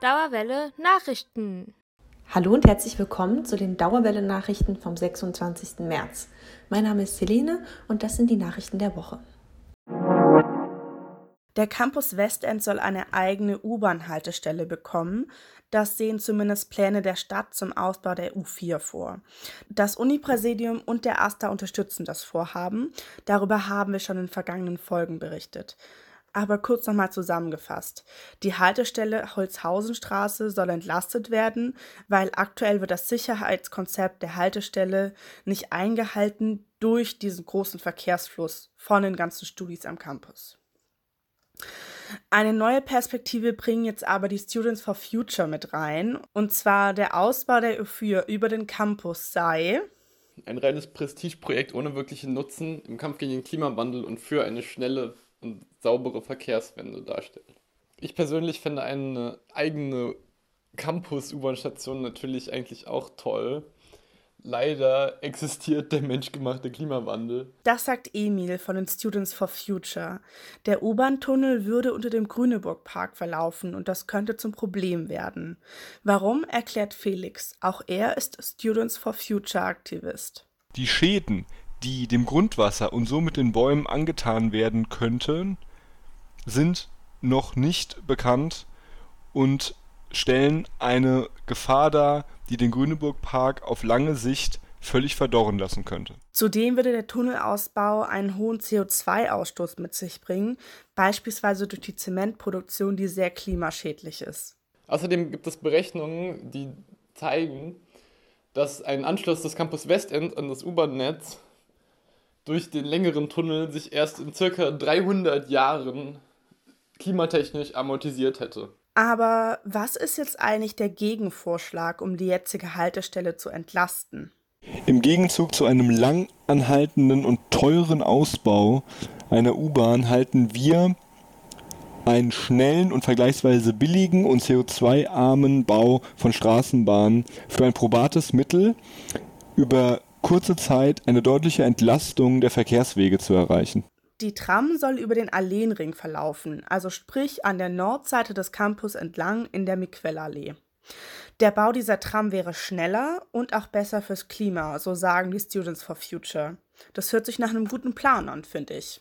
Dauerwelle Nachrichten. Hallo und herzlich willkommen zu den Dauerwelle Nachrichten vom 26. März. Mein Name ist Helene und das sind die Nachrichten der Woche. Der Campus Westend soll eine eigene U-Bahn-Haltestelle bekommen. Das sehen zumindest Pläne der Stadt zum Ausbau der U4 vor. Das Unipräsidium und der AStA unterstützen das Vorhaben. Darüber haben wir schon in vergangenen Folgen berichtet. Aber kurz nochmal zusammengefasst. Die Haltestelle Holzhausenstraße soll entlastet werden, weil aktuell wird das Sicherheitskonzept der Haltestelle nicht eingehalten durch diesen großen Verkehrsfluss von den ganzen Studis am Campus. Eine neue Perspektive bringen jetzt aber die Students for Future mit rein. Und zwar der Ausbau der U4 über den Campus sei ein reines Prestigeprojekt ohne wirklichen Nutzen im Kampf gegen den Klimawandel und für eine schnelle und saubere Verkehrswende darstellt. Ich persönlich fände eine eigene Campus-U-Bahn-Station natürlich eigentlich auch toll. Leider existiert der menschgemachte Klimawandel. Das sagt Emil von den Students for Future. Der U-Bahn-Tunnel würde unter dem Grüneburg-Park verlaufen und das könnte zum Problem werden. Warum, erklärt Felix. Auch er ist Students for Future-Aktivist. Die Schäden, die dem Grundwasser und somit den Bäumen angetan werden könnten, sind noch nicht bekannt und stellen eine Gefahr dar, die den Grüneburg-Park auf lange Sicht völlig verdorren lassen könnte. Zudem würde der Tunnelausbau einen hohen CO2-Ausstoß mit sich bringen, beispielsweise durch die Zementproduktion, die sehr klimaschädlich ist. Außerdem gibt es Berechnungen, die zeigen, dass ein Anschluss des Campus Westend an das U-Bahn-Netz durch den längeren Tunnel sich erst in circa 300 Jahren klimatechnisch amortisiert hätte. Aber was ist jetzt eigentlich der Gegenvorschlag, um die jetzige Haltestelle zu entlasten? Im Gegenzug zu einem lang anhaltenden und teuren Ausbau einer U-Bahn halten wir einen schnellen und vergleichsweise billigen und CO2-armen Bau von Straßenbahnen für ein probates Mittel, über kurze Zeit eine deutliche Entlastung der Verkehrswege zu erreichen. Die Tram soll über den Alleenring verlaufen, also sprich an der Nordseite des Campus entlang in der Miquellallee. Der Bau dieser Tram wäre schneller und auch besser fürs Klima, so sagen die Students for Future. Das hört sich nach einem guten Plan an, finde ich.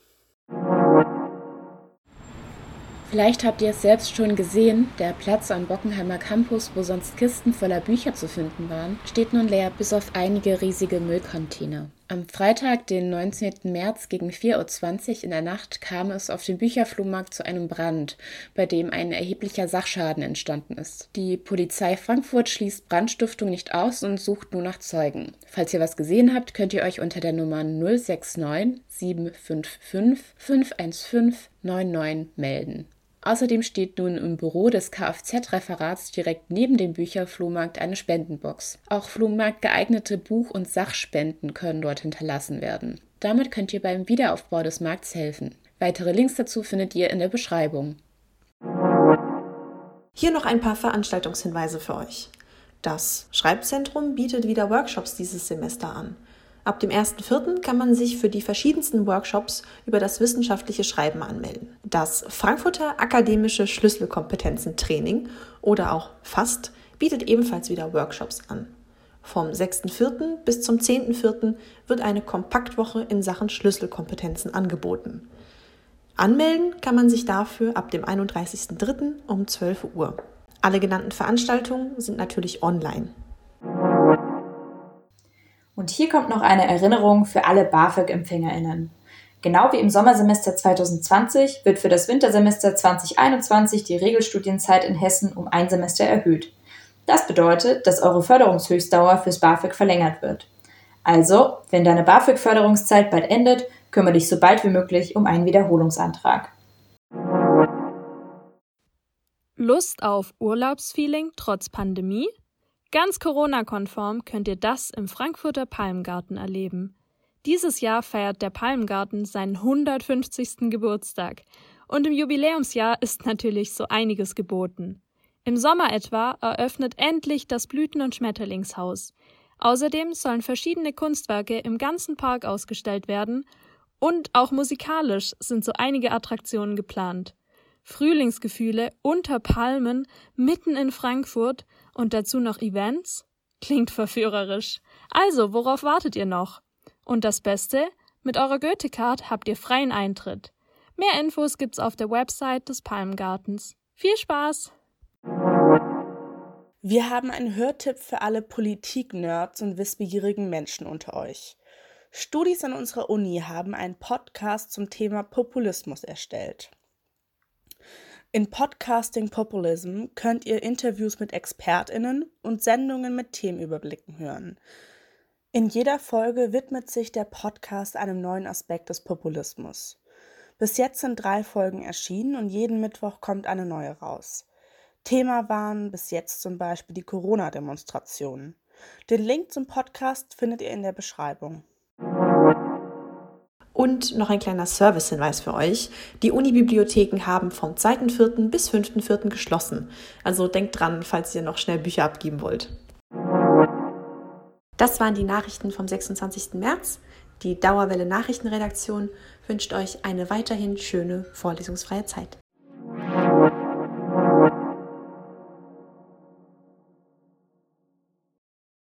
Vielleicht habt ihr es selbst schon gesehen, der Platz am Bockenheimer Campus, wo sonst Kisten voller Bücher zu finden waren, steht nun leer, bis auf einige riesige Müllcontainer. Am Freitag, den 19. März gegen 4.20 Uhr in der Nacht kam es auf dem Bücherflohmarkt zu einem Brand, bei dem ein erheblicher Sachschaden entstanden ist. Die Polizei Frankfurt schließt Brandstiftung nicht aus und sucht nur nach Zeugen. Falls ihr was gesehen habt, könnt ihr euch unter der Nummer 069 755 515 99 melden. Außerdem steht nun im Büro des Kfz-Referats direkt neben dem Bücherflohmarkt eine Spendenbox. Auch Flohmarkt geeignete Buch- und Sachspenden können dort hinterlassen werden. Damit könnt ihr beim Wiederaufbau des Markts helfen. Weitere Links dazu findet ihr in der Beschreibung. Hier noch ein paar Veranstaltungshinweise für euch. Das Schreibzentrum bietet wieder Workshops dieses Semester an. Ab dem 1.4. kann man sich für die verschiedensten Workshops über das wissenschaftliche Schreiben anmelden. Das Frankfurter Akademische Schlüsselkompetenzen-Training oder auch FAST bietet ebenfalls wieder Workshops an. Vom 6.4. bis zum 10.4. wird eine Kompaktwoche in Sachen Schlüsselkompetenzen angeboten. Anmelden kann man sich dafür ab dem 31.3. um 12 Uhr. Alle genannten Veranstaltungen sind natürlich online. Und hier kommt noch eine Erinnerung für alle BAföG-EmpfängerInnen. Genau wie im Sommersemester 2020 wird für das Wintersemester 2021 die Regelstudienzeit in Hessen um ein Semester erhöht. Das bedeutet, dass eure Förderungshöchstdauer fürs BAföG verlängert wird. Also, wenn deine BAföG-Förderungszeit bald endet, kümmere dich so bald wie möglich um einen Wiederholungsantrag. Lust auf Urlaubsfeeling trotz Pandemie? Ganz Corona-konform könnt ihr das im Frankfurter Palmgarten erleben. Dieses Jahr feiert der Palmgarten seinen 150. Geburtstag und im Jubiläumsjahr ist natürlich so einiges geboten. Im Sommer etwa eröffnet endlich das Blüten- und Schmetterlingshaus. Außerdem sollen verschiedene Kunstwerke im ganzen Park ausgestellt werden und auch musikalisch sind so einige Attraktionen geplant. Frühlingsgefühle unter Palmen mitten in Frankfurt und dazu noch Events? Klingt verführerisch. Also, worauf wartet ihr noch? Und das Beste? Mit eurer Goethe-Card habt ihr freien Eintritt. Mehr Infos gibt's auf der Website des Palmgartens. Viel Spaß! Wir haben einen Hörtipp für alle Politik-Nerds und wissbegierigen Menschen unter euch. Studis an unserer Uni haben einen Podcast zum Thema Populismus erstellt. In Podcasting Populism könnt ihr Interviews mit ExpertInnen und Sendungen mit Themenüberblicken hören. In jeder Folge widmet sich der Podcast einem neuen Aspekt des Populismus. Bis jetzt sind drei Folgen erschienen und jeden Mittwoch kommt eine neue raus. Thema waren bis jetzt zum Beispiel die Corona-Demonstrationen. Den Link zum Podcast findet ihr in der Beschreibung. Und noch ein kleiner Servicehinweis für euch. Die Unibibliotheken haben vom 2.4. bis 5.4. geschlossen. Also denkt dran, falls ihr noch schnell Bücher abgeben wollt. Das waren die Nachrichten vom 26. März. Die Dauerwelle Nachrichtenredaktion wünscht euch eine weiterhin schöne vorlesungsfreie Zeit.